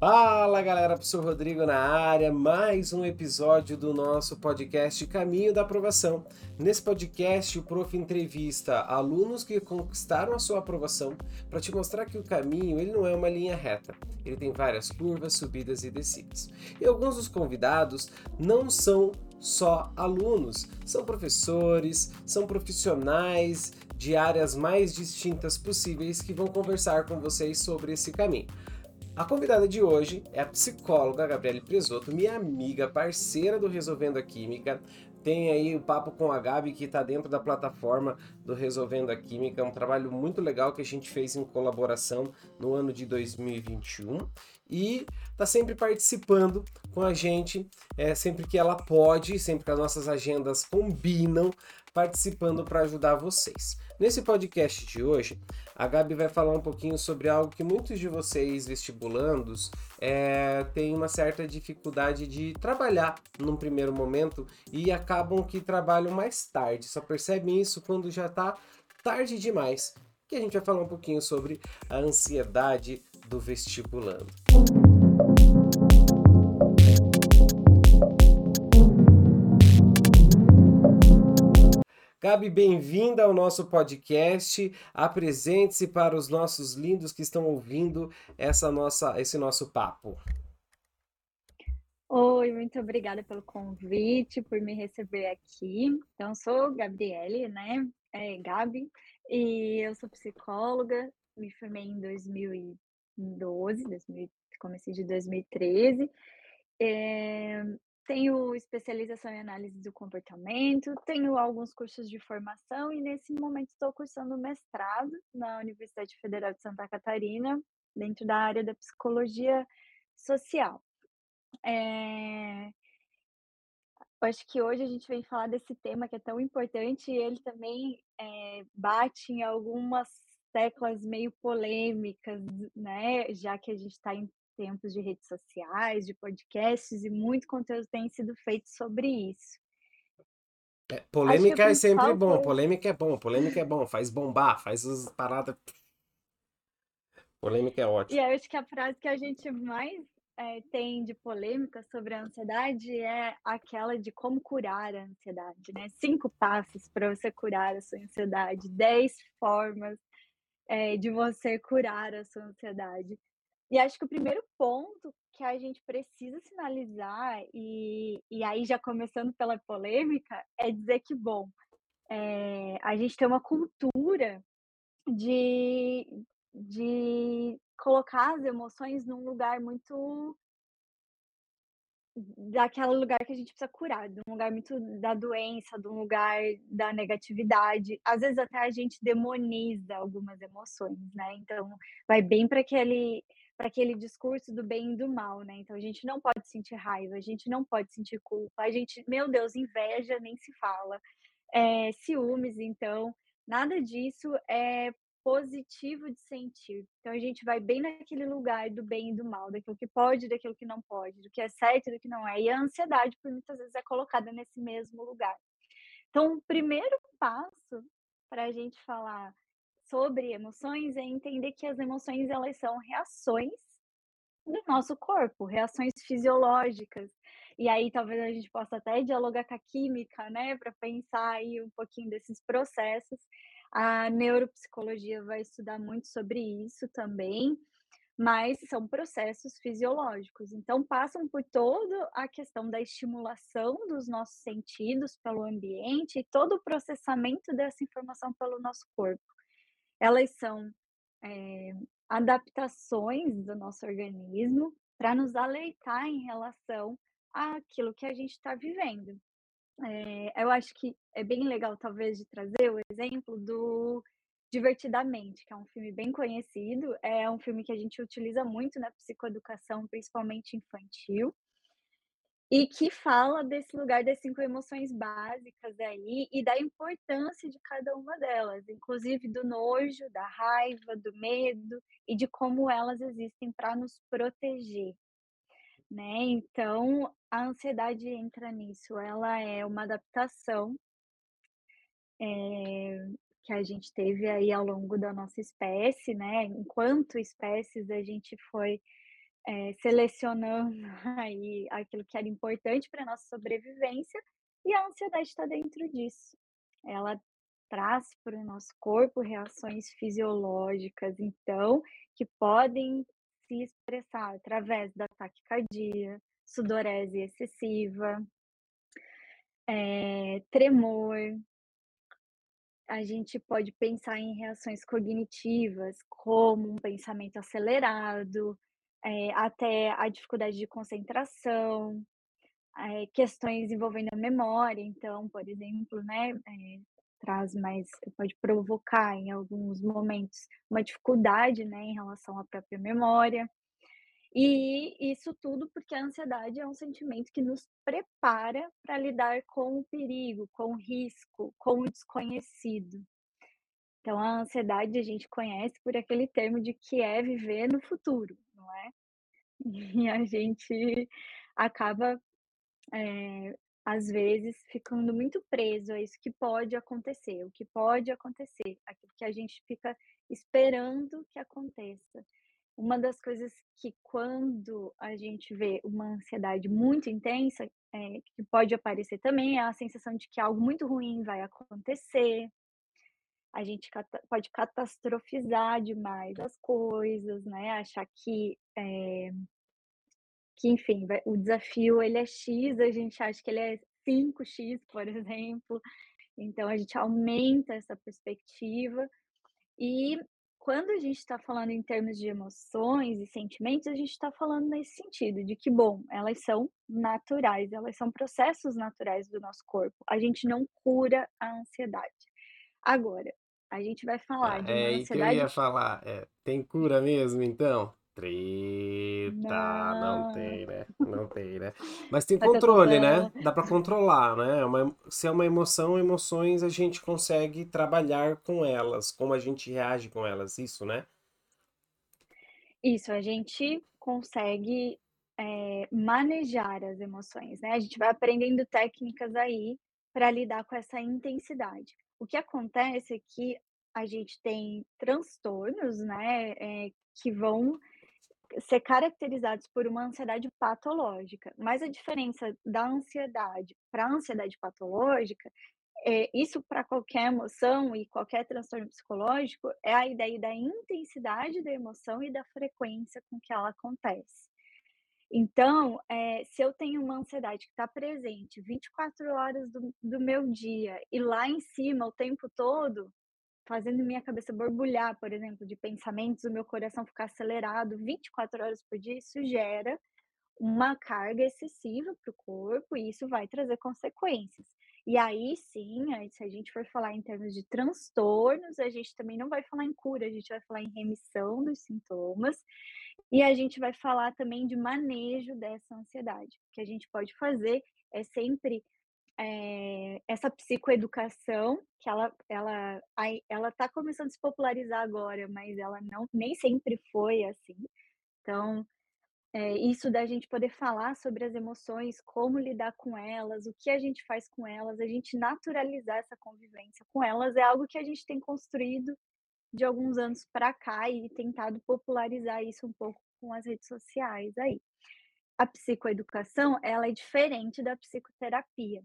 Fala galera, professor Rodrigo na área, mais um episódio do nosso podcast Caminho da Aprovação. Nesse podcast, o prof entrevista alunos que conquistaram a sua aprovação para te mostrar que o caminho ele não é uma linha reta, ele tem várias curvas, subidas e descidas. E alguns dos convidados não são só alunos, são professores, são profissionais de áreas mais distintas possíveis que vão conversar com vocês sobre esse caminho. A convidada de hoje é a psicóloga Gabriele Presoto, minha amiga, parceira do Resolvendo a Química. Tem aí o papo com a Gabi que está dentro da plataforma do Resolvendo a Química, um trabalho muito legal que a gente fez em colaboração no ano de 2021 e está sempre participando com a gente, é, sempre que ela pode, sempre que as nossas agendas combinam, participando para ajudar vocês. Nesse podcast de hoje, a Gabi vai falar um pouquinho sobre algo que muitos de vocês vestibulandos é, têm uma certa dificuldade de trabalhar num primeiro momento e acabam que trabalham mais tarde. Só percebem isso quando já está tarde demais. Que a gente vai falar um pouquinho sobre a ansiedade do vestibulando. Gabi, bem-vinda ao nosso podcast. Apresente-se para os nossos lindos que estão ouvindo essa nossa, esse nosso papo. Oi, muito obrigada pelo convite, por me receber aqui. Então, sou Gabriele, né? É, Gabi, e eu sou psicóloga, me formei em 2012, 2000, comecei de 2013. É, tenho especialização em análise do comportamento, tenho alguns cursos de formação e nesse momento estou cursando mestrado na Universidade Federal de Santa Catarina, dentro da área da psicologia social. É... Acho que hoje a gente vem falar desse tema que é tão importante e ele também é, bate em algumas teclas meio polêmicas, né? Já que a gente está em tempos de redes sociais, de podcasts, e muito conteúdo tem sido feito sobre isso. É, polêmica é sempre bom, polêmica é bom, polêmica é bom, faz bombar, faz as paradas. Polêmica é ótimo. E eu acho que a frase que a gente mais é, tem de polêmica sobre a ansiedade é aquela de como curar a ansiedade, né? Cinco passos para você curar a sua ansiedade, dez formas é, de você curar a sua ansiedade. E acho que o primeiro ponto que a gente precisa sinalizar, e, e aí já começando pela polêmica, é dizer que, bom, é, a gente tem uma cultura de, de colocar as emoções num lugar muito daquele lugar que a gente precisa curar, de um lugar muito da doença, de um lugar da negatividade. Às vezes até a gente demoniza algumas emoções, né? Então vai bem para aquele para aquele discurso do bem e do mal, né? Então a gente não pode sentir raiva, a gente não pode sentir culpa, a gente, meu Deus, inveja nem se fala, é, ciúmes, então nada disso é positivo de sentir. Então a gente vai bem naquele lugar do bem e do mal, daquilo que pode, daquilo que não pode, do que é certo e do que não é. E a ansiedade, por muitas vezes, é colocada nesse mesmo lugar. Então, o primeiro passo para a gente falar sobre emoções é entender que as emoções elas são reações do nosso corpo, reações fisiológicas. E aí talvez a gente possa até dialogar com a química, né, para pensar aí um pouquinho desses processos. A neuropsicologia vai estudar muito sobre isso também, mas são processos fisiológicos. Então passam por toda a questão da estimulação dos nossos sentidos pelo ambiente e todo o processamento dessa informação pelo nosso corpo elas são é, adaptações do nosso organismo para nos alertar em relação àquilo que a gente está vivendo. É, eu acho que é bem legal, talvez, de trazer o exemplo do Divertidamente, que é um filme bem conhecido, é um filme que a gente utiliza muito na psicoeducação, principalmente infantil e que fala desse lugar das cinco emoções básicas aí e da importância de cada uma delas, inclusive do nojo, da raiva, do medo e de como elas existem para nos proteger, né? Então, a ansiedade entra nisso, ela é uma adaptação é, que a gente teve aí ao longo da nossa espécie, né? Enquanto espécies, a gente foi é, selecionando aí aquilo que era importante para nossa sobrevivência, e a ansiedade está dentro disso. Ela traz para o nosso corpo reações fisiológicas, então, que podem se expressar através da taquicardia, sudorese excessiva, é, tremor. A gente pode pensar em reações cognitivas, como um pensamento acelerado, é, até a dificuldade de concentração, é, questões envolvendo a memória, então, por exemplo, né, é, traz mais, pode provocar em alguns momentos uma dificuldade, né, em relação à própria memória. E isso tudo porque a ansiedade é um sentimento que nos prepara para lidar com o perigo, com o risco, com o desconhecido. Então, a ansiedade a gente conhece por aquele termo de que é viver no futuro, não é? E a gente acaba, é, às vezes, ficando muito preso a isso que pode acontecer, o que pode acontecer, aquilo que a gente fica esperando que aconteça. Uma das coisas que quando a gente vê uma ansiedade muito intensa, é, que pode aparecer também, é a sensação de que algo muito ruim vai acontecer. A gente cata pode catastrofizar demais as coisas, né, achar que, eh, que enfim, vai o desafio ele é X, a gente acha que ele é 5x, por exemplo. Então a gente aumenta essa perspectiva. E quando a gente está falando em termos de emoções e sentimentos, a gente está falando nesse sentido, de que, bom, elas são naturais, elas são processos naturais do nosso corpo. A gente não cura a ansiedade. Agora, a gente vai falar de É aí que eu ansiedade. ia falar. É, tem cura mesmo, então? Treta, não tem, Não, né? Não tem, né? Mas tem controle, né? Dá pra controlar, né? É Uma- se é uma emoção, emoções a gente consegue trabalhar com elas, como a gente reage com elas, isso, né? Isso, a gente consegue, eh, manejar as emoções, né, a gente vai aprendendo técnicas aí para lidar com essa intensidade. O que acontece é que a gente tem transtornos, né, eh, que vão ser caracterizados por uma ansiedade patológica, mas a diferença da ansiedade para a ansiedade patológica é, isso para qualquer emoção e qualquer transtorno psicológico é a ideia da intensidade da emoção e da frequência com que ela acontece. Então, eh, se eu tenho uma ansiedade que está presente 24 horas do, do meu dia e lá em cima o tempo todo, fazendo minha cabeça borbulhar, por exemplo, de pensamentos, o meu coração ficar acelerado 24 horas por dia, isso gera uma carga excessiva para o corpo e isso vai trazer consequências. E aí sim, se a gente for falar em termos de transtornos, a gente também não vai falar em cura, a gente vai falar em remissão dos sintomas e a gente vai falar também de manejo dessa ansiedade. O que a gente pode fazer é sempre eh, essa psicoeducação, que ela ela ela está começando a se popularizar agora, mas ela não nem sempre foi assim. Então, é, isso da gente poder falar sobre as emoções, como lidar com elas, o que a gente faz com elas, a gente naturalizar essa convivência com elas é algo que a gente tem construído de alguns anos para cá e tentado popularizar isso um pouco com as redes sociais aí. A psicoeducação, ela é diferente da psicoterapia,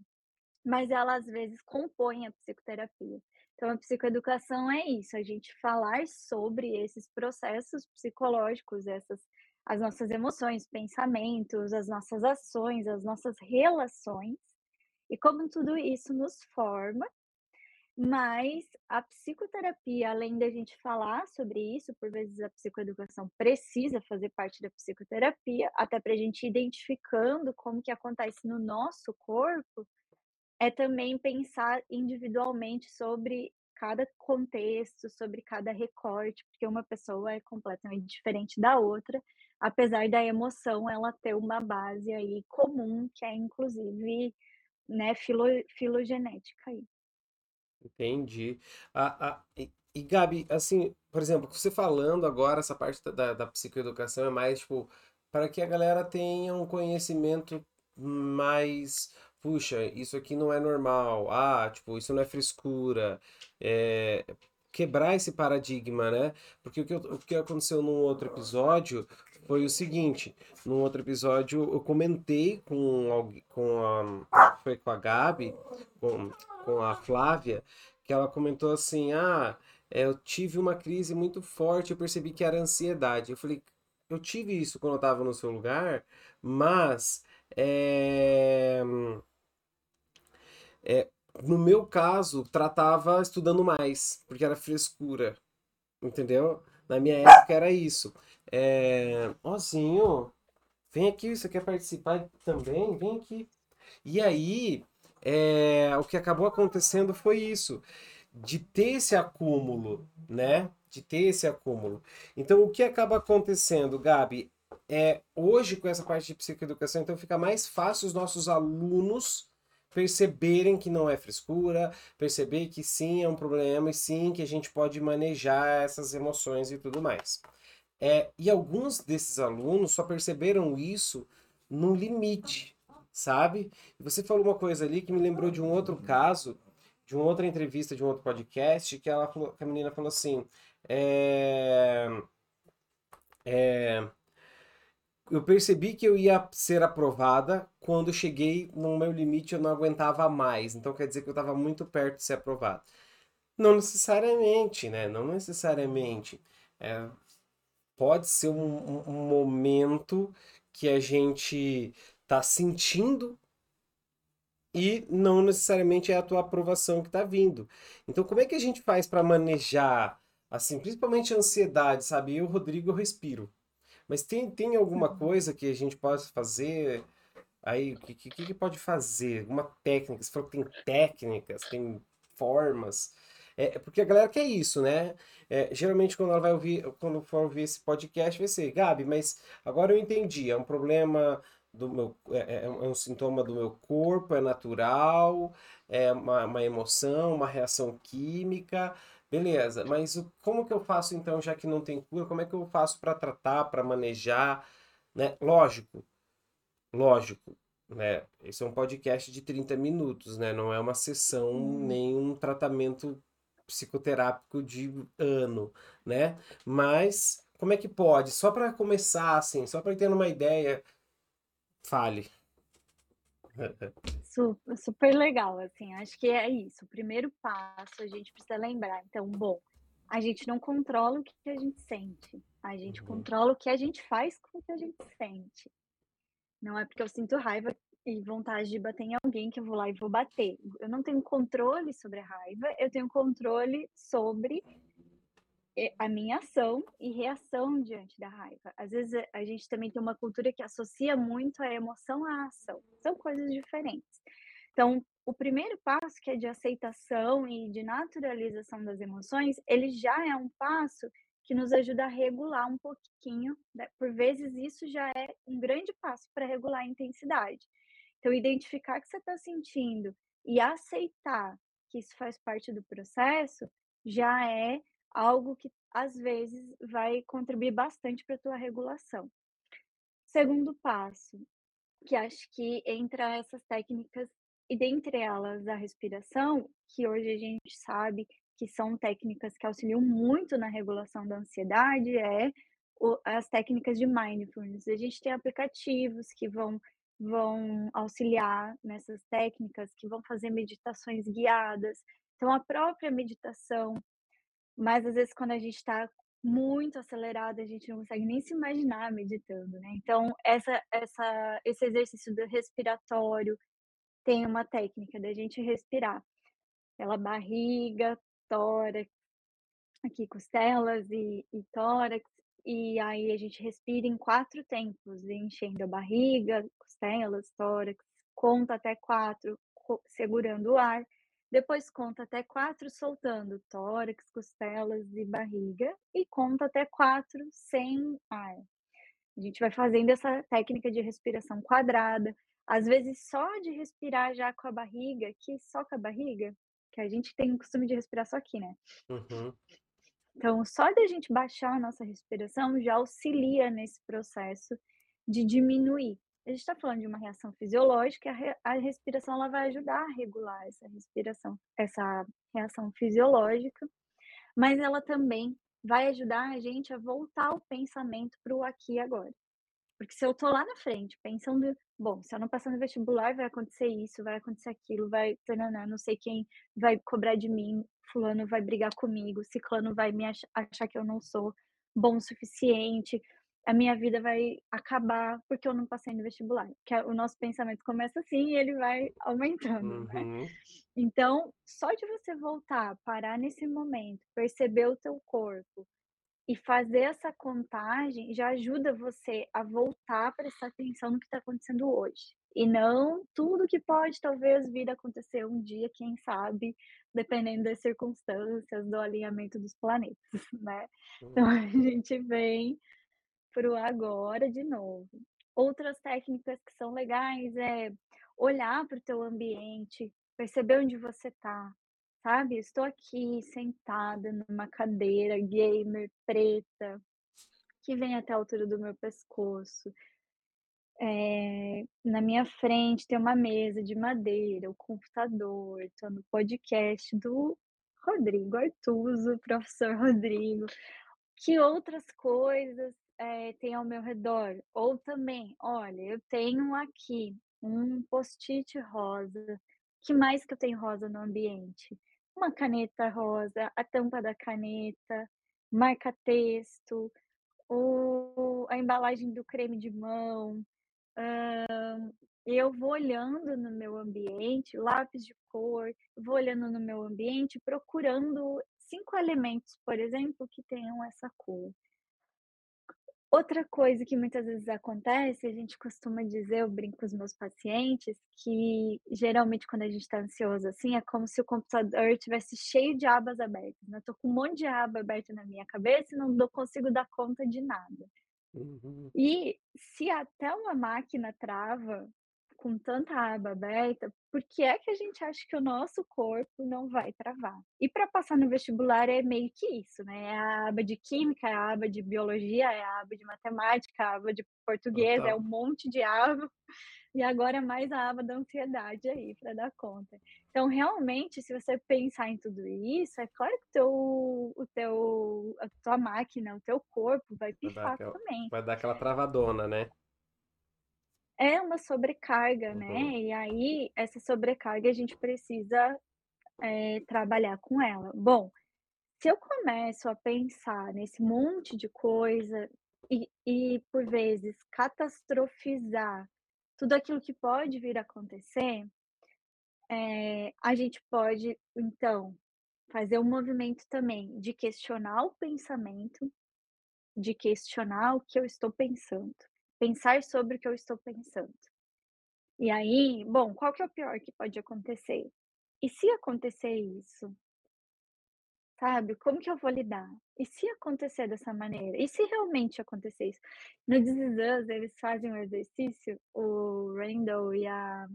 mas ela às vezes compõe a psicoterapia. Então a psicoeducação é isso, a gente falar sobre esses processos psicológicos, essas as nossas emoções, pensamentos, as nossas ações, as nossas relações e como tudo isso nos forma mas a psicoterapia, além da gente falar sobre isso, por vezes a psicoeducação precisa fazer parte da psicoterapia, até para a gente ir identificando como que acontece no nosso corpo, é também pensar individualmente sobre cada contexto, sobre cada recorte, porque uma pessoa é completamente diferente da outra, apesar da emoção ela ter uma base aí comum, que é inclusive, né, filo filogenética aí. Entendi. A, a, e, e, Gabi, assim, por exemplo, você falando agora, essa parte da, da psicoeducação é mais, tipo, para que a galera tenha um conhecimento mais, puxa, isso aqui não é normal, ah, tipo, isso não é frescura, é, quebrar esse paradigma, né? Porque o que, o que aconteceu num outro episódio foi o seguinte: num outro episódio eu comentei com, com a, foi com a Gabi, com, com a Flávia, que ela comentou assim: ah, eu tive uma crise muito forte, eu percebi que era ansiedade. Eu falei, eu tive isso quando eu estava no seu lugar, mas é, é, no meu caso, tratava estudando mais, porque era frescura, entendeu? Na minha época era isso. É, Ozinho, vem aqui, você quer participar também? Vem aqui. E aí, é, o que acabou acontecendo foi isso, de ter esse acúmulo, né? De ter esse acúmulo. Então, o que acaba acontecendo, Gabi, é hoje com essa parte de psicoeducação, então fica mais fácil os nossos alunos perceberem que não é frescura, perceber que sim é um problema e sim que a gente pode manejar essas emoções e tudo mais. É, e alguns desses alunos só perceberam isso no limite, sabe? Você falou uma coisa ali que me lembrou de um outro caso, de uma outra entrevista, de um outro podcast, que ela falou, que a menina falou assim, é, é, eu percebi que eu ia ser aprovada quando cheguei no meu limite eu não aguentava mais. Então quer dizer que eu estava muito perto de ser aprovado. Não necessariamente, né? Não necessariamente. É, pode ser um, um, momento que a gente está sentindo e não necessariamente é a tua aprovação que está vindo. Então, como é que a gente faz para manejar, assim, principalmente a ansiedade, sabe? Eu, Rodrigo, eu respiro. Mas tem, tem alguma uhum. coisa que a gente pode fazer aí? O que, que, que pode fazer? Alguma técnica? Você falou que tem técnicas, tem formas. É, porque a galera quer isso, né? É, geralmente quando ela vai ouvir, quando for ouvir esse podcast, vai ser, Gabi, mas agora eu entendi, é um problema do meu, é, é, é um sintoma do meu corpo, é natural, é uma, uma emoção, uma reação química. Beleza, mas o, como que eu faço então, já que não tem cura, como é que eu faço para tratar, para manejar, né? Lógico, lógico, né? Esse é um podcast de 30 minutos, né? Não é uma sessão, hum. nem um tratamento psicoterápico de ano, né? Mas como é que pode? Só para começar, assim, só para ter uma ideia, fale. Super, legal, assim, acho que é isso. O primeiro passo a gente precisa lembrar. Então, bom, a gente não controla o que a gente sente, a gente uhum. controla o que a gente faz com o que a gente sente. Não é porque eu sinto raiva e vontade de bater em alguém que eu vou lá e vou bater. Eu não tenho controle sobre a raiva, eu tenho controle sobre a minha ação e reação diante da raiva. Às vezes a gente também tem uma cultura que associa muito a emoção à ação. São coisas diferentes. Então, o primeiro passo, que é de aceitação e de naturalização das emoções, ele já é um passo que nos ajuda a regular um pouquinho. Né? Por vezes, isso já é um grande passo para regular a intensidade. Então, identificar que você está sentindo e aceitar que isso faz parte do processo já é algo que às vezes vai contribuir bastante para a tua regulação. Segundo passo, que acho que entra essas técnicas e dentre elas a respiração, que hoje a gente sabe que são técnicas que auxiliam muito na regulação da ansiedade, é as técnicas de mindfulness. A gente tem aplicativos que vão vão auxiliar nessas técnicas, que vão fazer meditações guiadas. Então, a própria meditação mas às vezes quando a gente está muito acelerado, a gente não consegue nem se imaginar meditando, né? Então, essa, essa, esse exercício do respiratório tem uma técnica da gente respirar pela barriga, tórax, aqui costelas e, e tórax, e aí a gente respira em quatro tempos, enchendo a barriga, costelas, tórax, conta até quatro, segurando o ar, depois conta até quatro soltando tórax, costelas e barriga. E conta até quatro sem ar. A gente vai fazendo essa técnica de respiração quadrada. Às vezes só de respirar já com a barriga, que só com a barriga, que a gente tem o costume de respirar só aqui, né? Uhum. Então, só de a gente baixar a nossa respiração já auxilia nesse processo de diminuir a gente está falando de uma reação fisiológica, a, re, a respiração ela vai ajudar a regular essa respiração, essa reação fisiológica, mas ela também vai ajudar a gente a voltar o pensamento para o aqui e agora. Porque se eu tô lá na frente pensando, bom, se eu não passar no vestibular vai acontecer isso, vai acontecer aquilo, vai, não sei quem vai cobrar de mim, fulano vai brigar comigo, ciclano vai me ach achar que eu não sou bom o suficiente, a minha vida vai acabar porque eu não passei no vestibular. Que é, o nosso pensamento começa assim e ele vai aumentando, né. Uhum. Então, só de você voltar, parar nesse momento, perceber o teu corpo e fazer essa contagem, já ajuda você a voltar a prestar atenção no que está acontecendo hoje. E não tudo que pode talvez vir a acontecer um dia, quem sabe, dependendo das circunstâncias, do alinhamento dos planetas, né. Então Hum. a gente vem para o agora de novo. Outras técnicas que são legais é olhar para o teu ambiente, perceber onde você está, sabe? Estou aqui sentada numa cadeira gamer preta, que vem até a altura do meu pescoço. Eh, na minha frente tem uma mesa de madeira, o computador, estou no podcast do Rodrigo Artuso, professor Rodrigo. Que outras coisas, eh, tem ao meu redor? Ou também, olha, eu tenho aqui um post-it rosa, que mais que eu tenho rosa no ambiente? Uma caneta rosa, a tampa da caneta, marca-texto, a embalagem do creme de mão, eu vou olhando no meu ambiente, lápis de cor, vou olhando no meu ambiente procurando 5 elementos, por exemplo, que tenham essa cor. Outra coisa que muitas vezes acontece, a gente costuma dizer, eu brinco com os meus pacientes, que geralmente quando a gente está ansioso, assim, é como se o computador tivesse cheio de abas abertas, né, eu tô com um monte de aba aberta na minha cabeça e não consigo dar conta de nada. Uhum. E se até uma máquina trava com tanta aba aberta, por que é que a gente acha que o nosso corpo não vai travar? E para passar no vestibular é meio que isso, né, é a aba de química, é a aba de biologia, é a aba de matemática, a aba de português, é um monte de aba, e agora mais a aba da ansiedade aí para dar conta. Então realmente, se você pensar em tudo isso, é claro que o teu o teu a tua máquina, o teu corpo vai pifar aquela também. vai dar aquela travadona, né. É uma sobrecarga, né, Uhum. e aí essa sobrecarga a gente precisa, eh, trabalhar com ela. Bom, se eu começo a pensar nesse monte de coisa e e por vezes catastrofizar tudo aquilo que pode vir a acontecer, eh, a gente pode então fazer um movimento também de questionar o pensamento, de questionar o que eu estou pensando, pensar sobre o que eu estou pensando. E aí, bom, qual que é o pior que pode acontecer? E se acontecer isso? Sabe, como que eu vou lidar? E se acontecer dessa maneira? E se realmente acontecer isso? No This eles fazem um exercício, o Randall e a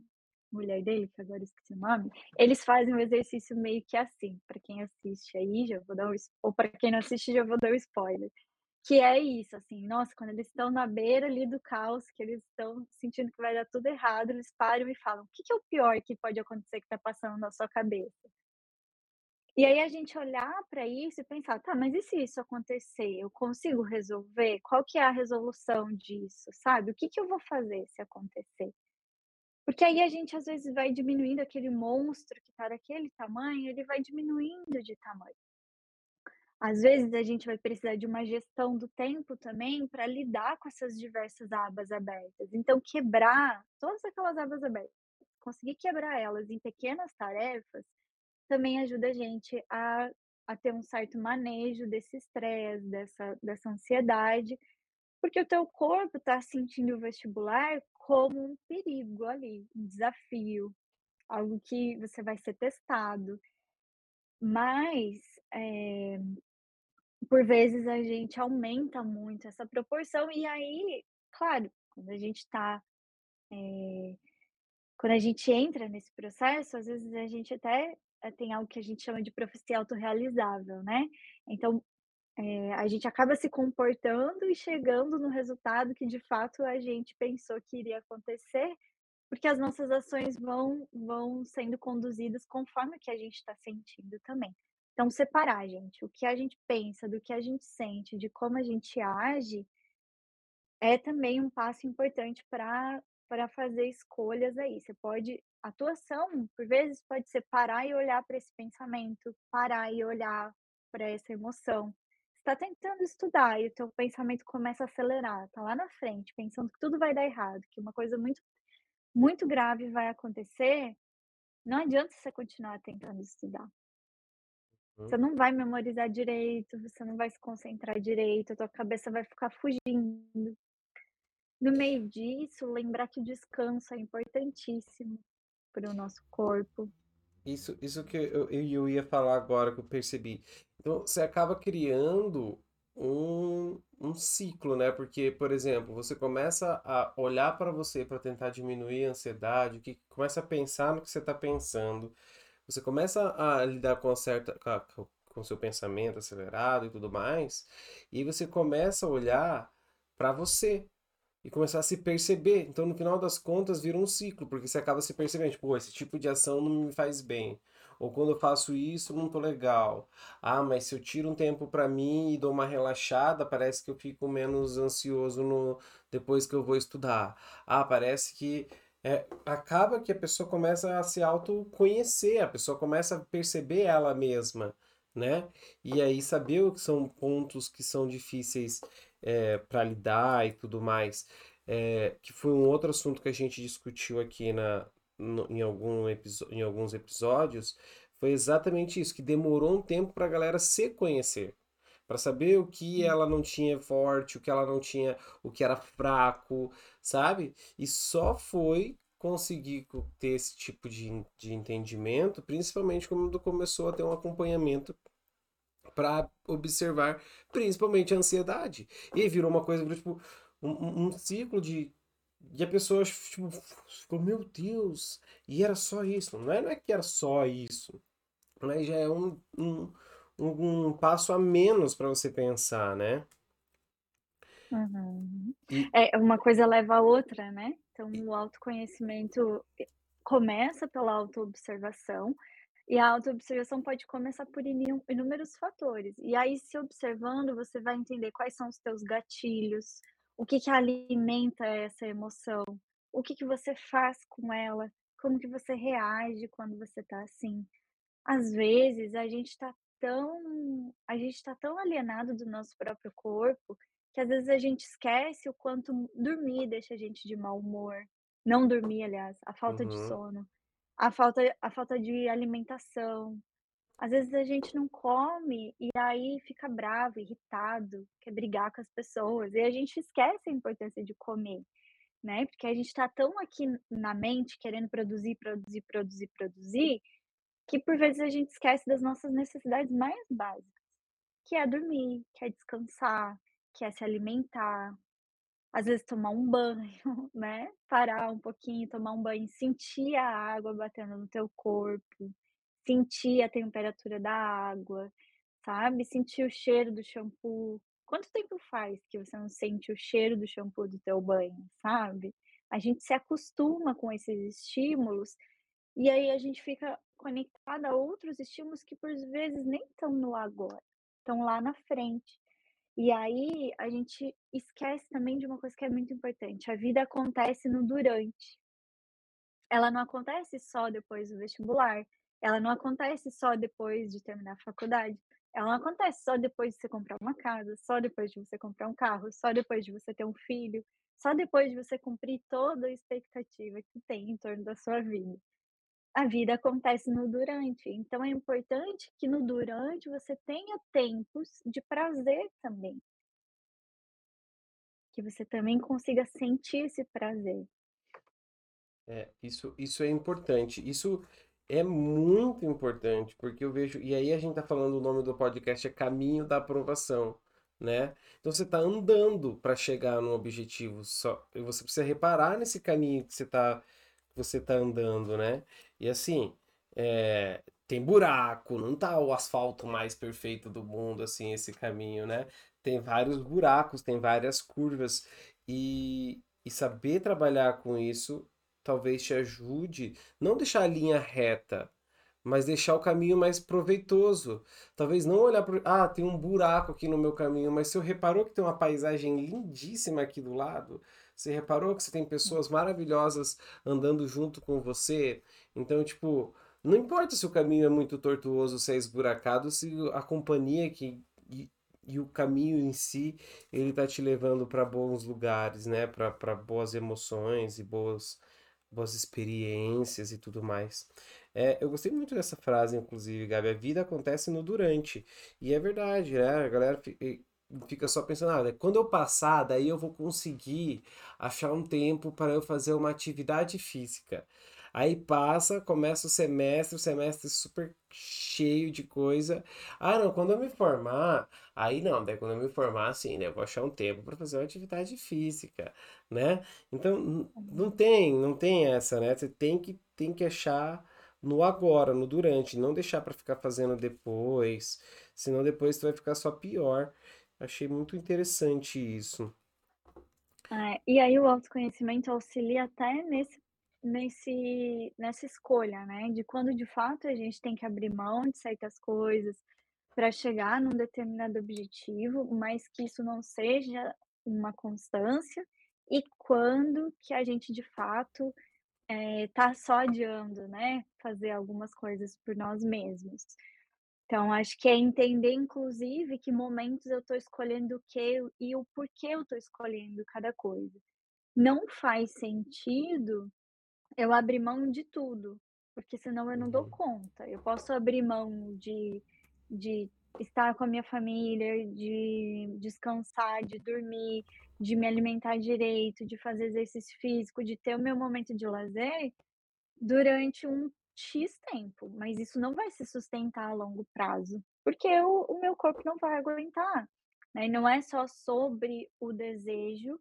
mulher dele, que agora esqueci o nome, eles fazem um exercício meio que assim, pra quem assiste aí, já vou dar um ou pra quem não assiste, já vou dar um spoiler, que é isso, assim, nossa, quando eles estão na beira ali do caos, que eles estão sentindo que vai dar tudo errado, eles param e falam: "O que que é o pior que pode acontecer que tá passando na sua cabeça?". E aí a gente olhar pra isso e pensar: "Tá, mas e se isso acontecer, eu consigo resolver? Qual que é a resolução disso?", sabe, "O que que eu vou fazer se acontecer?". Porque aí a gente às vezes vai diminuindo aquele monstro que tá daquele tamanho, ele vai diminuindo de tamanho. Às vezes a gente vai precisar de uma gestão do tempo também pra lidar com essas diversas abas abertas, então quebrar todas aquelas abas abertas, conseguir quebrar elas em pequenas tarefas, também ajuda a gente a a ter um certo manejo desse estresse, dessa dessa ansiedade, porque o teu corpo tá sentindo o vestibular como um perigo ali, um desafio, algo que você vai ser testado. Mas, eh, por vezes a gente aumenta muito essa proporção e aí, claro, quando a gente tá, eh, quando a gente entra nesse processo, às vezes a gente até, tem algo que a gente chama de profecia autorrealizável, né. Então, eh, a gente acaba se comportando e chegando no resultado que de fato a gente pensou que iria acontecer, porque as nossas ações vão vão sendo conduzidas conforme o que a gente tá sentindo também. Então separar, gente, o que a gente pensa, do que a gente sente, de como a gente age, é também um passo importante para para fazer escolhas aí. Você pode atuação, por vezes, pode ser parar e olhar para esse pensamento, parar e olhar para essa emoção. Você tá tentando estudar e o teu pensamento começa a acelerar, tá lá na frente, pensando que tudo vai dar errado, que uma coisa muito muito grave vai acontecer, não adianta você continuar tentando estudar. Você Hum. não vai memorizar direito, você não vai se concentrar direito, a tua cabeça vai ficar fugindo. No meio disso, lembrar que o descanso é importantíssimo para o nosso corpo. Isso, isso que eu, eu, eu ia falar agora que eu percebi. Então, você acaba criando um, um ciclo, né? Porque, por exemplo, você começa a olhar para você para tentar diminuir a ansiedade, que começa a pensar no que você está pensando, você começa a lidar com certa, com, com seu pensamento acelerado e tudo mais, e você começa a olhar para você e começar a se perceber. Então, no final das contas, vira um ciclo, porque você acaba se percebendo, tipo, "Pô, esse tipo de ação não me faz bem. Ou quando eu faço isso, não tô legal. Ah, mas se eu tiro um tempo para mim e dou uma relaxada, parece que eu fico menos ansioso no depois que eu vou estudar. Ah, parece que é, acaba que a pessoa começa a se autoconhecer, a pessoa começa a perceber ela mesma, né? E aí saber o que são pontos que são difíceis para lidar e tudo mais, é, que foi um outro assunto que a gente discutiu aqui na, no- em, algum em alguns episódios, foi exatamente isso, que demorou um tempo para a galera se conhecer, para saber o que ela não tinha forte, o que ela não tinha, o que era fraco, sabe? E só foi conseguir co- ter esse tipo de, de entendimento, principalmente quando começou a ter um acompanhamento para observar principalmente a ansiedade. E aí virou uma coisa, tipo, um, um- ciclo de. E a pessoa tipo, ficou, meu Deus, e era só isso. Não é, não é que era só isso, mas já é um, um, um, passo a menos para você pensar, né? Uhum. E, É, uma coisa leva a outra, né. Então o autoconhecimento, começa pela autoobservação, e a autoobservação pode começar por inúmeros fatores. E aí se observando, você vai entender quais são os teus gatilhos, o que que alimenta essa emoção, o que que você faz com ela, como que você reage quando você tá assim. Às vezes a gente tá tão a gente tá tão alienado do nosso próprio corpo, que às vezes a gente esquece o quanto dormir deixa a gente de mau humor. Não dormir, aliás, a falta de uhum, sono, a falta a falta de alimentação. Às vezes a gente não come e aí fica bravo, irritado, quer brigar com as pessoas, e a gente esquece a importância de comer, né, porque a gente tá tão aqui na mente querendo produzir, produzir, produzir, produzir, que por vezes a gente esquece das nossas necessidades mais básicas, que é dormir, que é descansar, que é se alimentar, às vezes tomar um banho, né, parar um pouquinho, tomar um banho, sentir a água batendo no teu corpo, sentir a temperatura da água, sabe, sentir o cheiro do shampoo. Quanto tempo faz que você não sente o cheiro do shampoo do teu banho, sabe? A gente se acostuma com esses estímulos e aí a gente fica conectada a outros estímulos que por vezes nem estão no agora, estão lá na frente. E aí a gente esquece também de uma coisa que é muito importante, a vida acontece no durante. Ela não acontece só depois do vestibular, ela não acontece só depois de terminar a faculdade, ela não acontece só depois de você comprar uma casa, só depois de você comprar um carro, só depois de você ter um filho, só depois de você cumprir toda a expectativa que tem em torno da sua vida. A vida acontece no durante, então é importante que no durante você tenha tempos de prazer também, que você também consiga sentir esse prazer. É, isso, isso é importante. Isso é muito importante, porque eu vejo. E aí a gente tá falando o nome do podcast é Caminho da Aprovação, né? Então você tá andando para chegar no objetivo só. E você precisa reparar nesse caminho que você tá, você tá andando, né? E assim, é, tem buraco, não tá o asfalto mais perfeito do mundo, assim, esse caminho, né? Tem vários buracos, tem várias curvas. E, e saber trabalhar com isso talvez te ajude, não deixar a linha reta, mas deixar o caminho mais proveitoso. Talvez não olhar para. Ah, tem um buraco aqui no meu caminho, mas você reparou que tem uma paisagem lindíssima aqui do lado? Você reparou que você tem pessoas maravilhosas andando junto com você? Então, tipo, não importa se o caminho é muito tortuoso, se é esburacado, se a companhia que e, e o caminho em si, ele tá te levando para bons lugares, né? Para boas emoções e boas boas experiências e tudo mais. É, eu gostei muito dessa frase, inclusive, Gabi. A vida acontece no durante. E é verdade, né? A galera fica só pensando, ah, quando eu passar, daí eu vou conseguir achar um tempo para eu fazer uma atividade física. Aí passa, começa o semestre, o semestre super cheio de coisa. Ah, não, quando eu me formar, aí não, daí quando eu me formar, assim, né, eu vou achar um tempo para fazer uma atividade física, né? Então, não tem, não tem essa, né? Você tem que, tem que achar no agora, no durante, não deixar para ficar fazendo depois, senão depois tu vai ficar só pior. Achei muito interessante isso. É, e aí o autoconhecimento auxilia até nesse, nesse, nessa escolha, né? De quando de fato a gente tem que abrir mão de certas coisas para chegar num determinado objetivo, mas que isso não seja uma constância, e quando que a gente de fato é, tá só adiando, né? Fazer algumas coisas por nós mesmos. Então, acho que é entender, inclusive, que momentos eu estou escolhendo o que e o porquê eu estou escolhendo cada coisa. Não faz sentido eu abrir mão de tudo, porque senão eu não dou Uhum. conta. Eu posso abrir mão de, de estar com a minha família, de descansar, de dormir, de me alimentar direito, de fazer exercício físico, de ter o meu momento de lazer durante um X tempo, mas isso não vai se sustentar a longo prazo, porque o, o meu corpo não vai aguentar. Né? E não é só sobre o desejo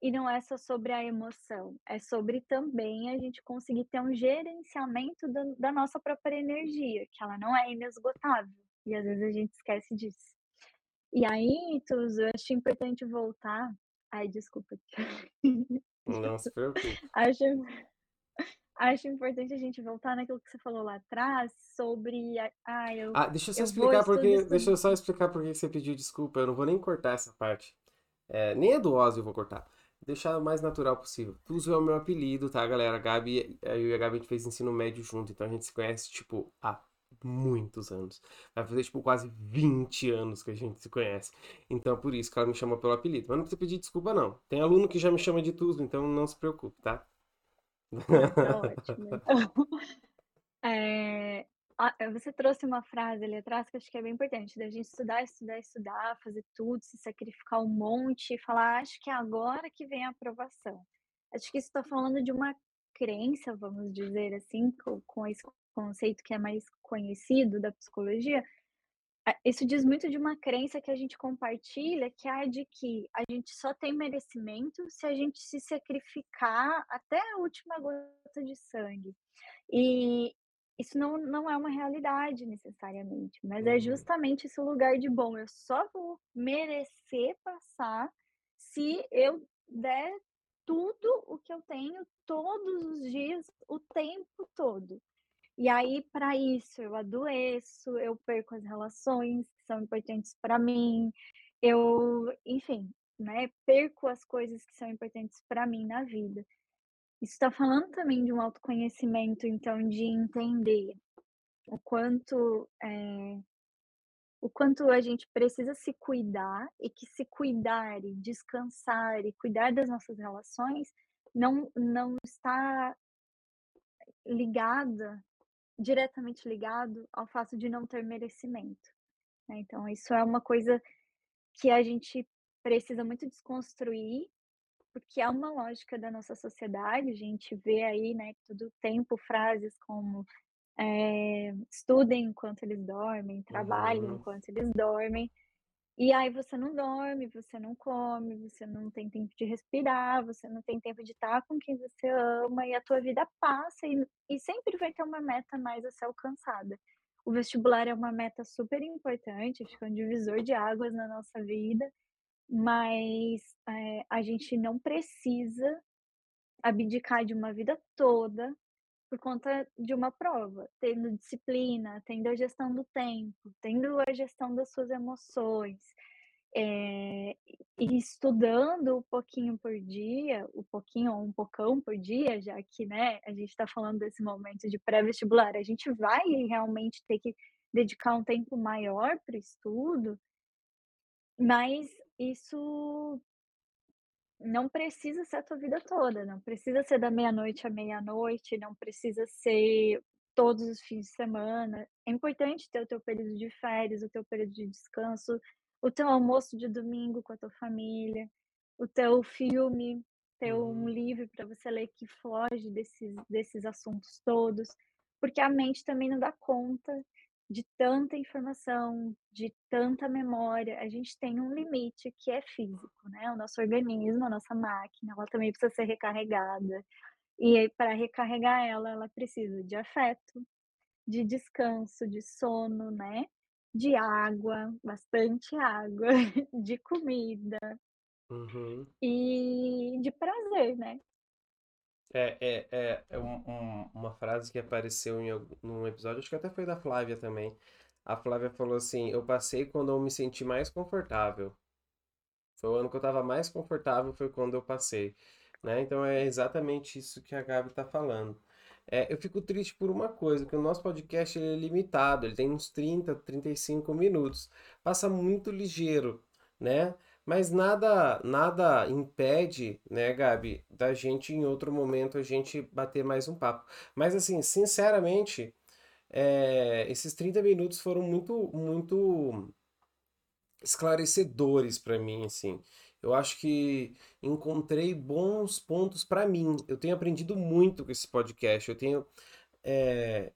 e não é só sobre a emoção, é sobre também a gente conseguir ter um gerenciamento da, da nossa própria energia, que ela não é inesgotável, e às vezes a gente esquece disso. E aí, Tuzo, eu acho importante voltar. Ai, desculpa. Não se preocupe. acho, acho importante a gente voltar naquilo que você falou lá atrás sobre. Ah, eu, Ah, deixa eu só eu explicar porque, deixa eu só explicar por que você pediu desculpa. Eu não vou nem cortar essa parte. É, nem a do Ozzy eu vou cortar. Deixar o mais natural possível. Tuzo é o meu apelido, tá, galera? A Gabi, eu e a Gabi a gente fez ensino médio junto, então a gente se conhece, tipo, há muitos anos. Vai fazer, tipo, quase 20 anos que a gente se conhece. Então, por isso que ela me chamou pelo apelido. Mas não precisa pedir desculpa, não. Tem aluno que já me chama de Tuzo, então não se preocupe, tá? Ah, tá ótimo. É, ah, você trouxe uma frase ali atrás que eu acho que é bem importante, da gente estudar, estudar, estudar, fazer tudo, se sacrificar um monte e falar, acho que é agora que vem a aprovação. Acho que isso está falando de uma crença, vamos dizer assim, com, com esse conceito que é mais conhecido da psicologia, isso diz muito de uma crença que a gente compartilha, que é a de que a gente só tem merecimento se a gente se sacrificar até a última gota de sangue. E isso não, não é uma realidade necessariamente, mas é Uhum. justamente esse lugar de bom. Eu só vou merecer passar se eu der tudo o que eu tenho todos os dias, o tempo todo. E aí, para isso, eu adoeço, eu perco as relações que são importantes para mim, eu, enfim, né, perco as coisas que são importantes para mim na vida. Isso está falando também de um autoconhecimento, então, de entender o quanto é, o quanto a gente precisa se cuidar e que se cuidar e descansar e cuidar das nossas relações não não está ligada diretamente ligado ao fato de não ter merecimento, né. Então isso é uma coisa que a gente precisa muito desconstruir, porque é uma lógica da nossa sociedade, a gente vê aí, né, todo tempo frases como, eh, "Estudem enquanto eles dormem, trabalhem Uhum. enquanto eles dormem", e aí você não dorme, você não come, você não tem tempo de respirar, você não tem tempo de estar com quem você ama e a tua vida passa e e sempre vai ter uma meta mais a ser alcançada. O vestibular é uma meta super importante, acho que é um divisor de águas na nossa vida, mas, eh, a gente não precisa abdicar de uma vida toda por conta de uma prova, tendo disciplina, tendo a gestão do tempo, tendo a gestão das suas emoções, eh, e estudando um pouquinho por dia, um pouquinho ou um pocão por dia, já que, né, a gente está falando desse momento de pré-vestibular, a gente vai realmente ter que dedicar um tempo maior para o estudo, mas isso não precisa ser a tua vida toda, não precisa ser da meia-noite à meia-noite, não precisa ser todos os fins de semana. É importante ter o teu período de férias, o teu período de descanso, o teu almoço de domingo com a tua família, o teu filme, ter um Uhum, livro para você ler que foge desses desses assuntos todos, porque a mente também não dá conta de tanta informação, de tanta memória, a gente tem um limite que é físico, né, o nosso organismo, a nossa máquina, ela também precisa ser recarregada, e para recarregar ela, ela precisa de afeto, de descanso, de sono, né, de água, bastante água, de comida uhum. e de prazer, né. É, é, é, é um- um- uma frase que apareceu em num episódio, acho que até foi da Flávia também. A Flávia falou assim: Eu passei quando eu me senti mais confortável. Foi o ano que eu estava mais confortável, foi quando eu passei. Né? Então é exatamente isso que a Gabi está falando. É, eu fico triste por uma coisa, que o nosso podcast é limitado, ele tem uns trinta, trinta e cinco minutos. Passa muito ligeiro, né? Mas nada, nada impede, né, Gabi, da gente em outro momento a gente bater mais um papo. Mas assim, sinceramente, é, esses 30 minutos foram muito, muito esclarecedores para mim, assim. Eu acho que encontrei bons pontos para mim. Eu tenho aprendido muito com esse podcast. Eu tenho é,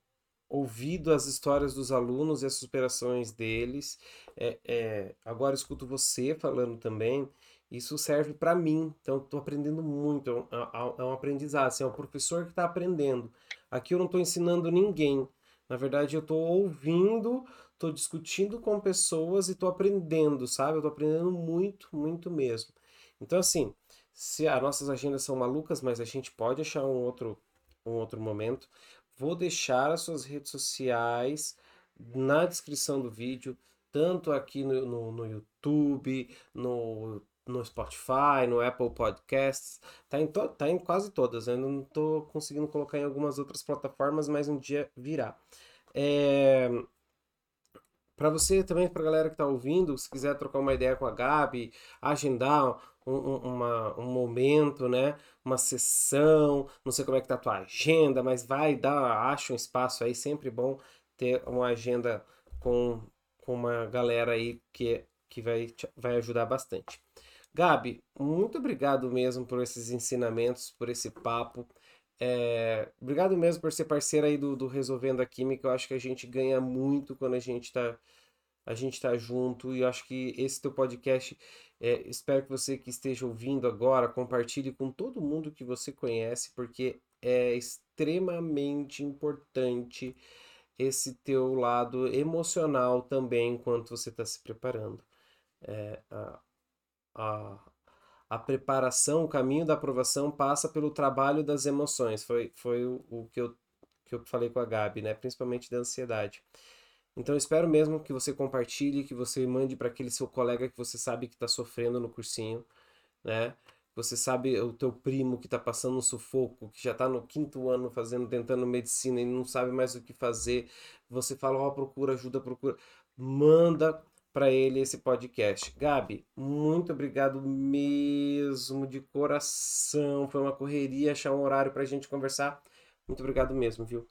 ouvido as histórias dos alunos e as superações deles. É, é, agora escuto você falando também. Isso serve para mim. Então, estou aprendendo muito. É um, é é um aprendizado. Assim, é um professor que está aprendendo. Aqui eu não estou ensinando ninguém. Na verdade, eu estou ouvindo, estou discutindo com pessoas e estou aprendendo, sabe? Eu estou aprendendo muito, muito mesmo. Então, assim, se as nossas agendas são malucas, mas a gente pode achar um outro, um outro momento. Vou deixar as suas redes sociais na descrição do vídeo, tanto aqui no, no, no YouTube, no, no Spotify, no Apple Podcasts. Tá em, to, tá em quase todas. Eu não estou conseguindo colocar em algumas outras plataformas, mas um dia virá. É, para você também, para a galera que está ouvindo, se quiser trocar uma ideia com a Gabi, agendar um, um, uma, um momento, né? Uma sessão, não sei como é que tá a tua agenda, mas vai dar, acha um espaço aí, sempre bom ter uma agenda com, com uma galera aí que, que vai, vai ajudar bastante. Gabi, muito obrigado mesmo por esses ensinamentos, por esse papo. É, obrigado mesmo por ser parceira aí do, do Resolvendo a Química. Eu acho que a gente ganha muito quando a gente está a gente tá junto e eu acho que esse teu podcast, é, espero que você que esteja ouvindo agora compartilhe com todo mundo que você conhece, porque é extremamente importante esse teu lado emocional também enquanto você está se preparando. É, a, a preparação, o caminho da aprovação passa pelo trabalho das emoções. Foi, foi o, o que eu, que eu falei com a Gabi, né? Principalmente da ansiedade. Então, espero mesmo que você compartilhe, que você mande para aquele seu colega que você sabe que está sofrendo no cursinho, né? Você sabe o teu primo que está passando um sufoco, que já está no quinto ano fazendo, tentando medicina e não sabe mais o que fazer. Você fala, ó, procura ajuda, procura. Manda para ele esse podcast. Gabi, muito obrigado mesmo, de coração. Foi uma correria achar um horário para a gente conversar. Muito obrigado mesmo, viu?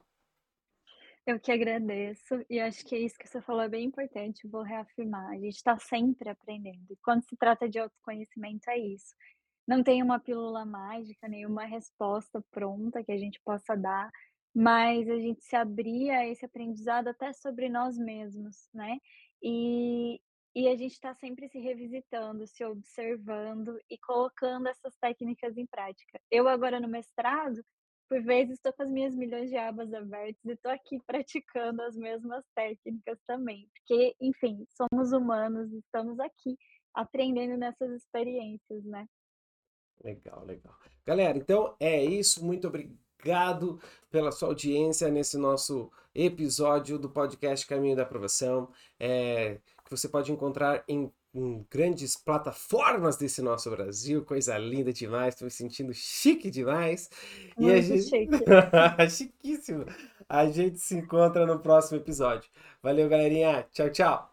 Eu que agradeço, e acho que é isso que você falou é bem importante, vou reafirmar, a gente está sempre aprendendo, e quando se trata de autoconhecimento é isso. Não tem uma pílula mágica, nenhuma resposta pronta que a gente possa dar, mas a gente se abrir a esse aprendizado até sobre nós mesmos, né. E e a gente está sempre se revisitando, se observando e colocando essas técnicas em prática. Eu agora no mestrado, por vezes estou com as minhas milhões de abas abertas e estou aqui praticando as mesmas técnicas também, porque, enfim, somos humanos, estamos aqui aprendendo nessas experiências, né. Legal, legal. Galera, então é isso. Muito obrigado obrigado pela sua audiência nesse nosso episódio do podcast Caminho da Aprovação, é, que você pode encontrar em, em, grandes plataformas desse nosso Brasil, coisa linda demais, estou me sentindo chique demais. Muito e a gente... chique. Chiquíssimo. A gente se encontra no próximo episódio. Valeu, galerinha. Tchau, tchau.